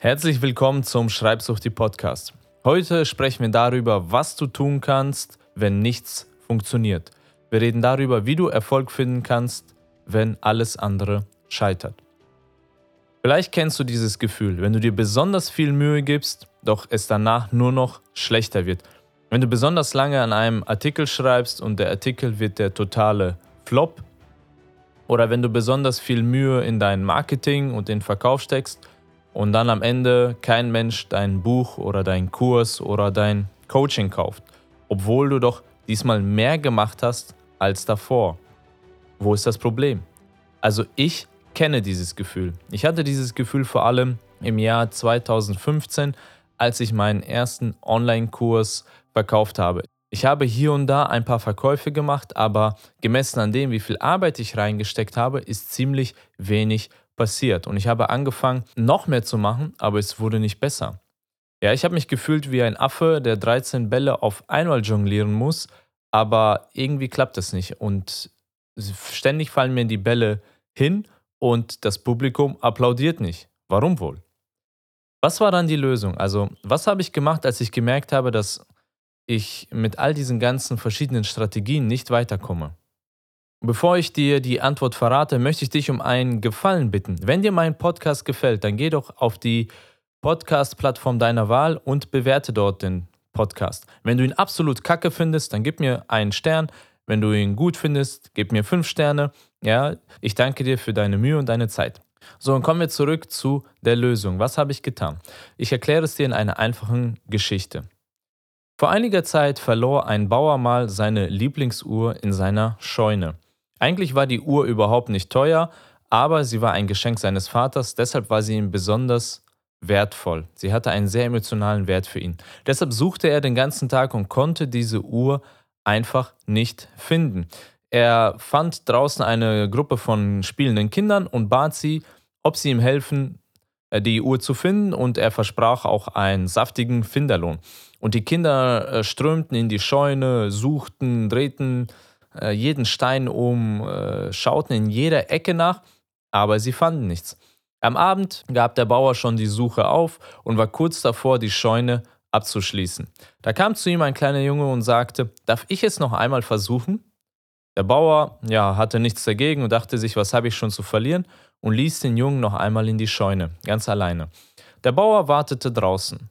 Herzlich willkommen zum Schreibsuchti Podcast. Heute sprechen wir darüber, was du tun kannst, wenn nichts funktioniert. Wir reden darüber, wie du Erfolg finden kannst, wenn alles andere scheitert. Vielleicht kennst du dieses Gefühl, wenn du dir besonders viel Mühe gibst, doch es danach nur noch schlechter wird. Wenn du besonders lange an einem Artikel schreibst und der Artikel wird der totale Flop. Oder wenn du besonders viel Mühe in dein Marketing und den Verkauf steckst und dann am Ende kein Mensch dein Buch oder dein Kurs oder dein Coaching kauft, obwohl du doch diesmal mehr gemacht hast als davor. Wo ist das Problem? Also ich kenne dieses Gefühl. Ich hatte dieses Gefühl vor allem im Jahr 2015, als ich meinen ersten Online-Kurs verkauft habe. Ich habe hier und da ein paar Verkäufe gemacht, aber gemessen an dem, wie viel Arbeit ich reingesteckt habe, ist ziemlich wenig passiert. Und ich habe angefangen, noch mehr zu machen, aber es wurde nicht besser. Ja, ich habe mich gefühlt wie ein Affe, der 13 Bälle auf einmal jonglieren muss, aber irgendwie klappt das nicht. Und ständig fallen mir die Bälle hin und das Publikum applaudiert nicht. Warum wohl? Was war dann die Lösung? Also, was habe ich gemacht, als ich gemerkt habe, dass ich mit all diesen ganzen verschiedenen Strategien nicht weiterkomme? Bevor ich dir die Antwort verrate, möchte ich dich um einen Gefallen bitten. Wenn dir mein Podcast gefällt, dann geh doch auf die Podcast-Plattform deiner Wahl und bewerte dort den Podcast. Wenn du ihn absolut kacke findest, dann gib mir einen Stern. Wenn du ihn gut findest, gib mir fünf Sterne. Ja, ich danke dir für deine Mühe und deine Zeit. So, und kommen wir zurück zu der Lösung. Was habe ich getan? Ich erkläre es dir in einer einfachen Geschichte. Vor einiger Zeit verlor ein Bauer mal seine Lieblingsuhr in seiner Scheune. Eigentlich war die Uhr überhaupt nicht teuer, aber sie war ein Geschenk seines Vaters, deshalb war sie ihm besonders wertvoll. Sie hatte einen sehr emotionalen Wert für ihn. Deshalb suchte er den ganzen Tag und konnte diese Uhr einfach nicht finden. Er fand draußen eine Gruppe von spielenden Kindern und bat sie, ob sie ihm helfen, äh, die Uhr zu finden und er versprach auch einen saftigen Finderlohn. Und die Kinder äh, strömten in die Scheune, suchten, drehten äh, jeden Stein um, äh, schauten in jeder Ecke nach, aber sie fanden nichts. Am Abend gab der Bauer schon die Suche auf und war kurz davor, die Scheune abzuschließen. Da kam zu ihm ein kleiner Junge und sagte, darf ich es noch einmal versuchen? Der Bauer ja, hatte nichts dagegen und dachte sich, was habe ich schon zu verlieren und ließ den Jungen noch einmal in die Scheune, ganz alleine. Der Bauer wartete draußen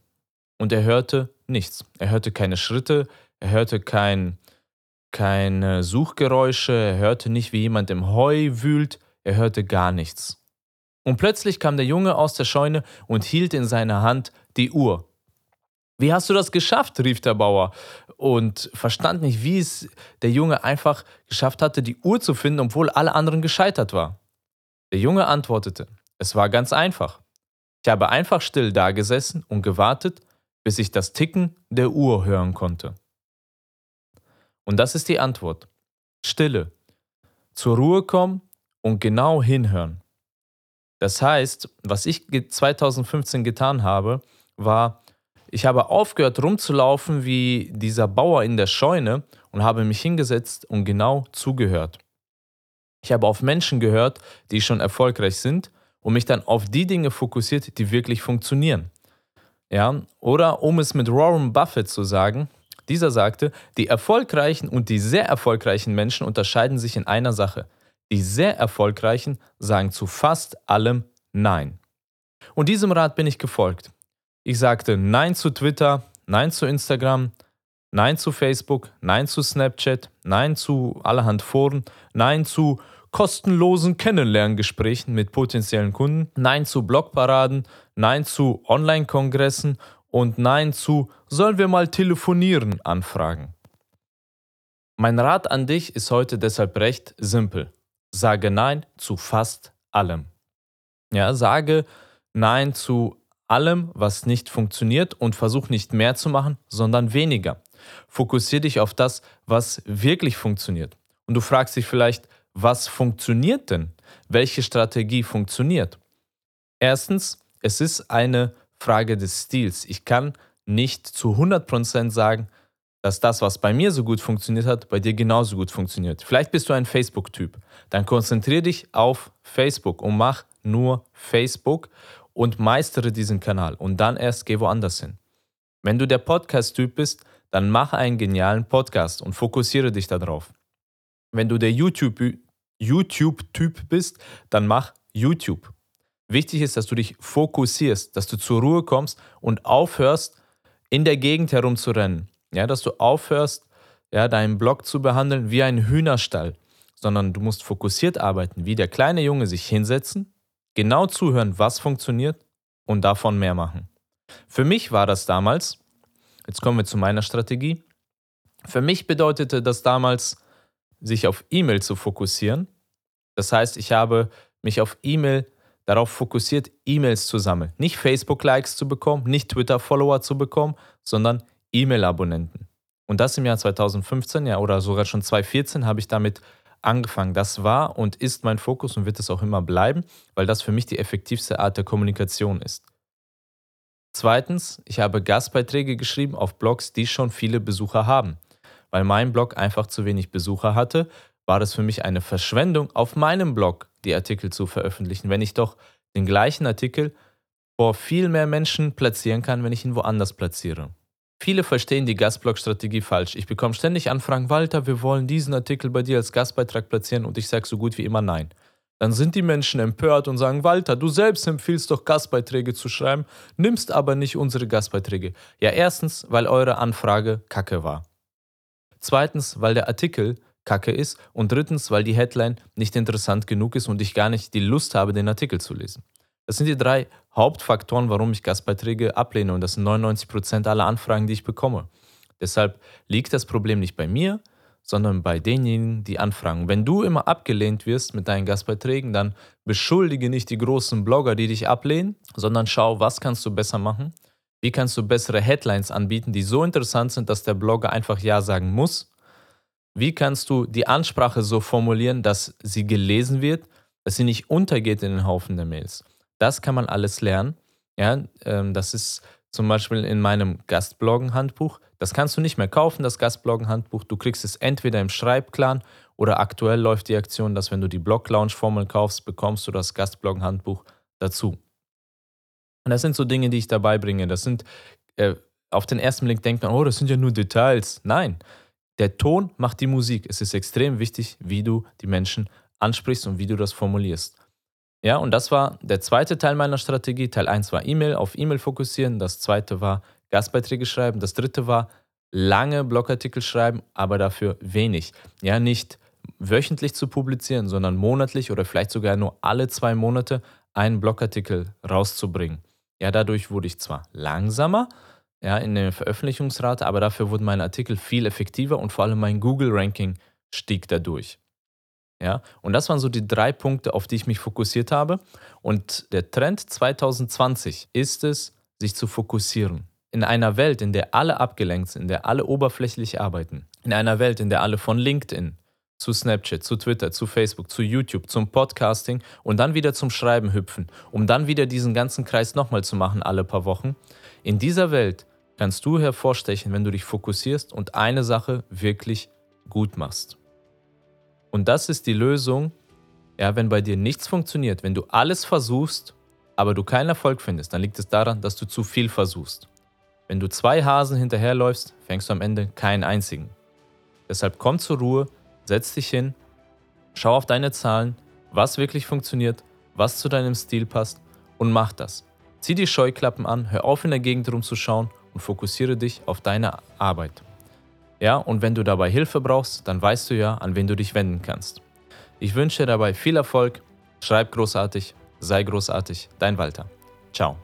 und er hörte nichts. Er hörte keine Schritte, er hörte kein keine Suchgeräusche, er hörte nicht, wie jemand im Heu wühlt, er hörte gar nichts. Und plötzlich kam der Junge aus der Scheune und hielt in seiner Hand die Uhr. Wie hast du das geschafft? rief der Bauer und verstand nicht, wie es der Junge einfach geschafft hatte, die Uhr zu finden, obwohl alle anderen gescheitert war. Der Junge antwortete, es war ganz einfach. Ich habe einfach still dagesessen und gewartet, bis ich das Ticken der Uhr hören konnte. Und das ist die Antwort. Stille. Zur Ruhe kommen und genau hinhören. Das heißt, was ich 2015 getan habe, war, ich habe aufgehört rumzulaufen wie dieser Bauer in der Scheune und habe mich hingesetzt und genau zugehört. Ich habe auf Menschen gehört, die schon erfolgreich sind und mich dann auf die Dinge fokussiert, die wirklich funktionieren. Ja, oder um es mit Warren Buffett zu sagen, dieser sagte, die erfolgreichen und die sehr erfolgreichen Menschen unterscheiden sich in einer Sache. Die sehr erfolgreichen sagen zu fast allem Nein. Und diesem Rat bin ich gefolgt. Ich sagte Nein zu Twitter, Nein zu Instagram, Nein zu Facebook, Nein zu Snapchat, Nein zu allerhand Foren, Nein zu kostenlosen Kennenlerngesprächen mit potenziellen Kunden, Nein zu Blogparaden, Nein zu Online-Kongressen und Nein zu Sollen wir mal telefonieren anfragen. Mein Rat an dich ist heute deshalb recht simpel. Sage Nein zu fast allem. Ja, sage Nein zu allem, was nicht funktioniert und versuch nicht mehr zu machen, sondern weniger. Fokussiere dich auf das, was wirklich funktioniert. Und du fragst dich vielleicht, was funktioniert denn? Welche Strategie funktioniert? Erstens, es ist eine Frage des Stils. Ich kann nicht zu 100% sagen, dass das, was bei mir so gut funktioniert hat, bei dir genauso gut funktioniert. Vielleicht bist du ein Facebook-Typ. Dann konzentriere dich auf Facebook und mach nur Facebook und meistere diesen Kanal und dann erst geh woanders hin. Wenn du der Podcast-Typ bist, dann mach einen genialen Podcast und fokussiere dich darauf. Wenn du der YouTube-Typ YouTube bist, dann mach YouTube. Wichtig ist, dass du dich fokussierst, dass du zur Ruhe kommst und aufhörst, in der Gegend herumzurennen. Ja, dass du aufhörst, ja, deinen Blog zu behandeln wie ein Hühnerstall, sondern du musst fokussiert arbeiten, wie der kleine Junge sich hinsetzen, genau zuhören, was funktioniert und davon mehr machen. Für mich war das damals, jetzt kommen wir zu meiner Strategie, für mich bedeutete das damals, sich auf E-Mail zu fokussieren. Das heißt, ich habe mich auf E-Mail darauf fokussiert, E-Mails zu sammeln. Nicht Facebook-Likes zu bekommen, nicht Twitter-Follower zu bekommen, sondern E-Mail-Abonnenten. Und das im Jahr 2015, ja, oder sogar schon 2014 habe ich damit angefangen. Das war und ist mein Fokus und wird es auch immer bleiben, weil das für mich die effektivste Art der Kommunikation ist. Zweitens, ich habe Gastbeiträge geschrieben auf Blogs, die schon viele Besucher haben. Weil mein Blog einfach zu wenig Besucher hatte, war es für mich eine Verschwendung, auf meinem Blog die Artikel zu veröffentlichen, wenn ich doch den gleichen Artikel vor viel mehr Menschen platzieren kann, wenn ich ihn woanders platziere. Viele verstehen die Gastblog-Strategie falsch. Ich bekomme ständig Anfragen, Walter, wir wollen diesen Artikel bei dir als Gastbeitrag platzieren und ich sage so gut wie immer nein. Dann sind die Menschen empört und sagen, Walter, du selbst empfiehlst doch Gastbeiträge zu schreiben, nimmst aber nicht unsere Gastbeiträge. Ja, erstens, weil eure Anfrage kacke war. Zweitens, weil der Artikel kacke ist und drittens, weil die Headline nicht interessant genug ist und ich gar nicht die Lust habe, den Artikel zu lesen. Das sind die drei Hauptfaktoren, warum ich Gastbeiträge ablehne und das sind 99% aller Anfragen, die ich bekomme. Deshalb liegt das Problem nicht bei mir, sondern bei denjenigen, die anfragen. Wenn du immer abgelehnt wirst mit deinen Gastbeiträgen, dann beschuldige nicht die großen Blogger, die dich ablehnen, sondern schau, was kannst du besser machen? Wie kannst du bessere Headlines anbieten, die so interessant sind, dass der Blogger einfach Ja sagen muss? Wie kannst du die Ansprache so formulieren, dass sie gelesen wird, dass sie nicht untergeht in den Haufen der Mails? Das kann man alles lernen. Ja, ähm, das ist zum Beispiel in meinem Gastbloggen-Handbuch. Das kannst du nicht mehr kaufen, das Gastbloggen-Handbuch. Du kriegst es entweder im Schreibclan oder aktuell läuft die Aktion, dass wenn du die Blog-Launch-Formel kaufst, bekommst du das Gastbloggen-Handbuch dazu. Und das sind so Dinge, die ich dabei bringe. Das sind, äh, auf den ersten Blick denkt man, oh, das sind ja nur Details. Nein, der Ton macht die Musik. Es ist extrem wichtig, wie du die Menschen ansprichst und wie du das formulierst. Ja, und das war der zweite Teil meiner Strategie. Teil 1 war E-Mail, auf E-Mail fokussieren. Das zweite war Gastbeiträge schreiben. Das dritte war lange Blogartikel schreiben, aber dafür wenig. Ja, nicht wöchentlich zu publizieren, sondern monatlich oder vielleicht sogar nur alle zwei Monate einen Blogartikel rauszubringen. Ja, dadurch wurde ich zwar langsamer, ja, in der Veröffentlichungsrate, aber dafür wurden meine Artikel viel effektiver und vor allem mein Google-Ranking stieg dadurch. Ja, und das waren so die drei Punkte, auf die ich mich fokussiert habe. Und der Trend 2020 ist es, sich zu fokussieren. In einer Welt, in der alle abgelenkt sind, in der alle oberflächlich arbeiten, in einer Welt, in der alle von LinkedIn zu Snapchat, zu Twitter, zu Facebook, zu YouTube, zum Podcasting und dann wieder zum Schreiben hüpfen, um dann wieder diesen ganzen Kreis nochmal zu machen alle paar Wochen. In dieser Welt kannst du hervorstechen, wenn du dich fokussierst und eine Sache wirklich gut machst. Und das ist die Lösung, ja, wenn bei dir nichts funktioniert, wenn du alles versuchst, aber du keinen Erfolg findest, dann liegt es daran, dass du zu viel versuchst. Wenn du zwei Hasen hinterherläufst, fängst du am Ende keinen einzigen. Deshalb komm zur Ruhe, setz dich hin, schau auf deine Zahlen, was wirklich funktioniert, was zu deinem Stil passt und mach das. Zieh die Scheuklappen an, hör auf in der Gegend rumzuschauen und fokussiere dich auf deine Arbeit. Ja, und wenn du dabei Hilfe brauchst, dann weißt du ja, an wen du dich wenden kannst. Ich wünsche dir dabei viel Erfolg, schreib großartig, sei großartig, dein Walter. Ciao.